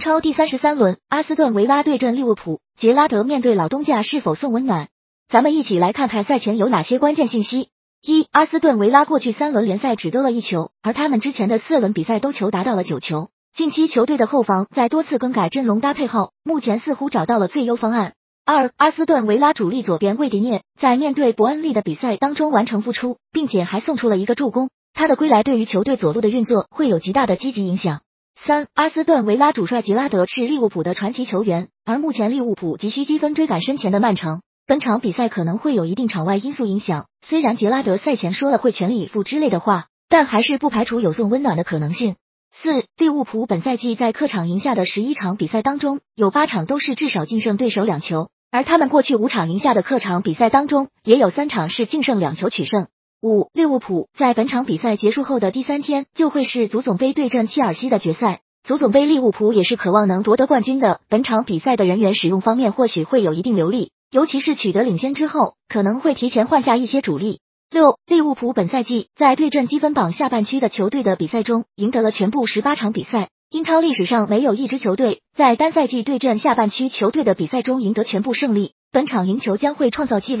超第三十三轮，阿斯顿维拉对阵利物浦，杰拉德面对老东家是否送温暖？咱们一起来看看赛前有哪些关键信息。一、阿斯顿维拉过去三轮联赛只丢了一球，而他们之前的四轮比赛都球达到了九球。近期球队的后防在多次更改阵容搭配后，目前似乎找到了最优方案。二、阿斯顿维拉主力左边魏迪涅在面对伯恩利的比赛当中完成复出，并且还送出了一个助攻，他的归来对于球队左路的运作会有极大的积极影响。三、阿斯顿维拉主帅杰拉德是利物浦的传奇球员，而目前利物浦急需积分追赶身前的曼城。本场比赛可能会有一定场外因素影响，虽然杰拉德赛前说了会全力以赴之类的话，但还是不排除有送温暖的可能性。四，利物浦本赛季在客场赢下的十一场比赛当中，有八场都是至少净胜对手两球，而他们过去五场赢下的客场比赛当中，也有三场是净胜两球取胜。五，利物浦在本场比赛结束后的第三天就会是足总杯对阵切尔西的决赛，足总杯利物浦也是渴望能夺得冠军的，本场比赛的人员使用方面或许会有一定流利。尤其是取得领先之后，可能会提前换下一些主力。六，利物浦本赛季在对阵积分榜下半区的球队的比赛中，赢得了全部十八场比赛。英超历史上没有一支球队在单赛季对阵下半区球队的比赛中赢得全部胜利，本场赢球将会创造纪录。